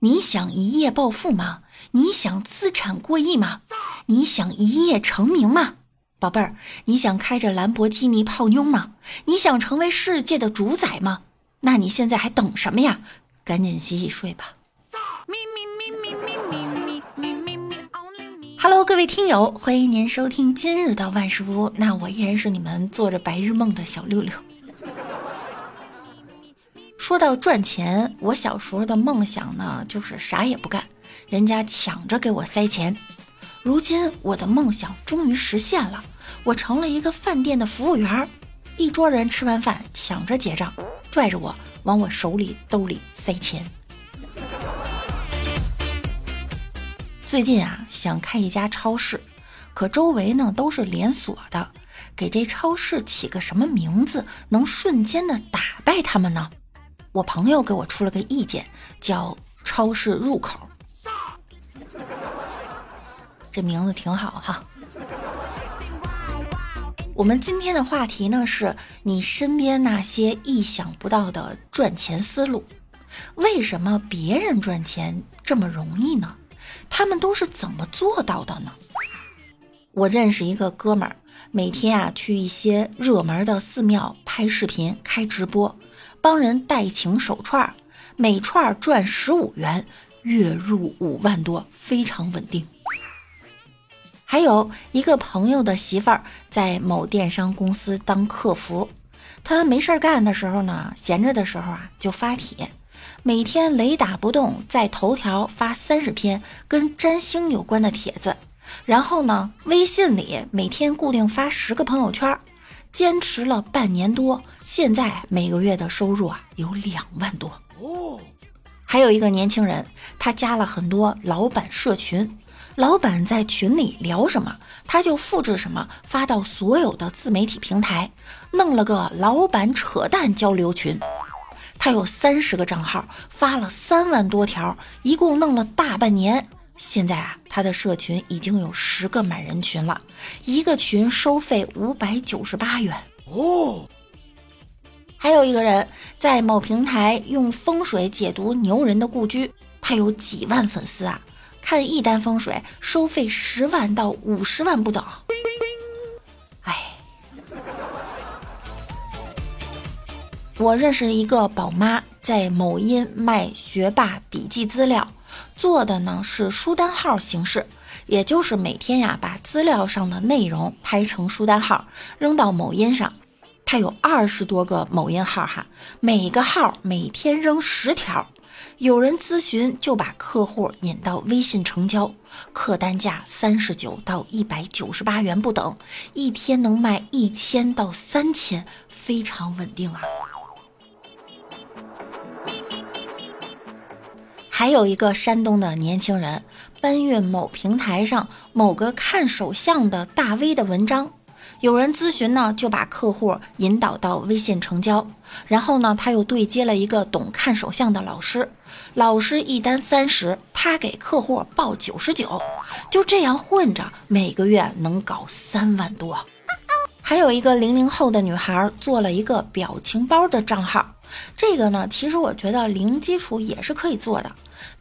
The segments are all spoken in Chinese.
你想一夜暴富吗？你想资产过亿吗？你想一夜成名吗？宝贝儿，你想开着兰博基尼泡妞吗？你想成为世界的主宰吗？那你现在还等什么呀？赶紧洗洗睡吧。Hello，各位听友，欢迎您收听今日的万事屋。那我依然是你们做着白日梦的小六六。说到赚钱，我小时候的梦想呢，就是啥也不干，人家抢着给我塞钱。如今我的梦想终于实现了，我成了一个饭店的服务员，一桌人吃完饭抢着结账，拽着我往我手里兜里塞钱。最近啊，想开一家超市，可周围呢都是连锁的，给这超市起个什么名字，能瞬间的打败他们呢？我朋友给我出了个意见，叫“超市入口”，这名字挺好哈。我们今天的话题呢，是你身边那些意想不到的赚钱思路。为什么别人赚钱这么容易呢？他们都是怎么做到的呢？我认识一个哥们儿，每天啊去一些热门的寺庙拍视频、开直播。帮人代请手串，每串赚十五元，月入五万多，非常稳定。还有一个朋友的媳妇儿在某电商公司当客服，他没事干的时候呢，闲着的时候啊就发帖，每天雷打不动在头条发三十篇跟占星有关的帖子，然后呢，微信里每天固定发十个朋友圈。坚持了半年多，现在每个月的收入啊有两万多哦。还有一个年轻人，他加了很多老板社群，老板在群里聊什么，他就复制什么发到所有的自媒体平台，弄了个老板扯淡交流群。他有三十个账号，发了三万多条，一共弄了大半年。现在啊，他的社群已经有十个满人群了，一个群收费五百九十八元哦。还有一个人在某平台用风水解读牛人的故居，他有几万粉丝啊，看一单风水收费十万到五十万不等。哎，我认识一个宝妈，在某音卖学霸笔记资料。做的呢是书单号形式，也就是每天呀把资料上的内容拍成书单号，扔到某音上。他有二十多个某音号哈，每个号每天扔十条。有人咨询就把客户引到微信成交，客单价三十九到一百九十八元不等，一天能卖一千到三千，非常稳定啊。还有一个山东的年轻人搬运某平台上某个看手相的大 V 的文章，有人咨询呢，就把客户引导到微信成交，然后呢，他又对接了一个懂看手相的老师，老师一单三十，他给客户报九十九，就这样混着，每个月能搞三万多。还有一个零零后的女孩做了一个表情包的账号。这个呢，其实我觉得零基础也是可以做的。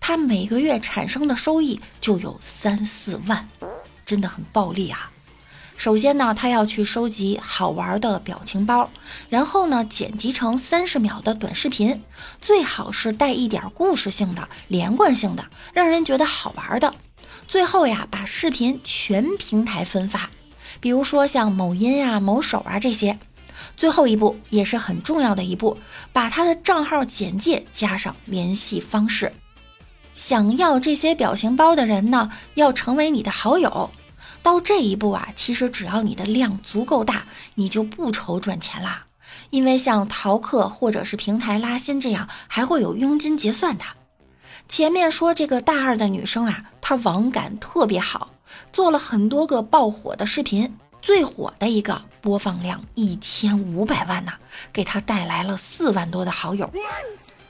它每个月产生的收益就有三四万，真的很暴利啊！首先呢，他要去收集好玩的表情包，然后呢，剪辑成三十秒的短视频，最好是带一点故事性的、连贯性的，让人觉得好玩的。最后呀，把视频全平台分发，比如说像某音呀、某手啊这些。最后一步也是很重要的一步，把他的账号简介加上联系方式。想要这些表情包的人呢，要成为你的好友。到这一步啊，其实只要你的量足够大，你就不愁赚钱啦。因为像淘客或者是平台拉新这样，还会有佣金结算的。前面说这个大二的女生啊，她网感特别好，做了很多个爆火的视频。最火的一个播放量一千五百万呢，给他带来了四万多的好友。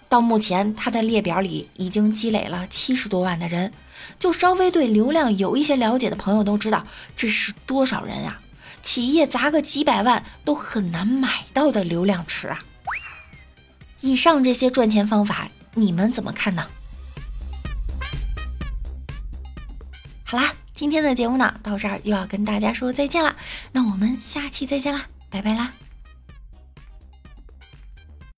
到目前，他的列表里已经积累了七十多万的人。就稍微对流量有一些了解的朋友都知道，这是多少人啊？企业砸个几百万都很难买到的流量池啊！以上这些赚钱方法，你们怎么看呢？好啦，今天的节目呢到这儿又要跟大家说再见了，那我们下期再见啦，拜拜啦。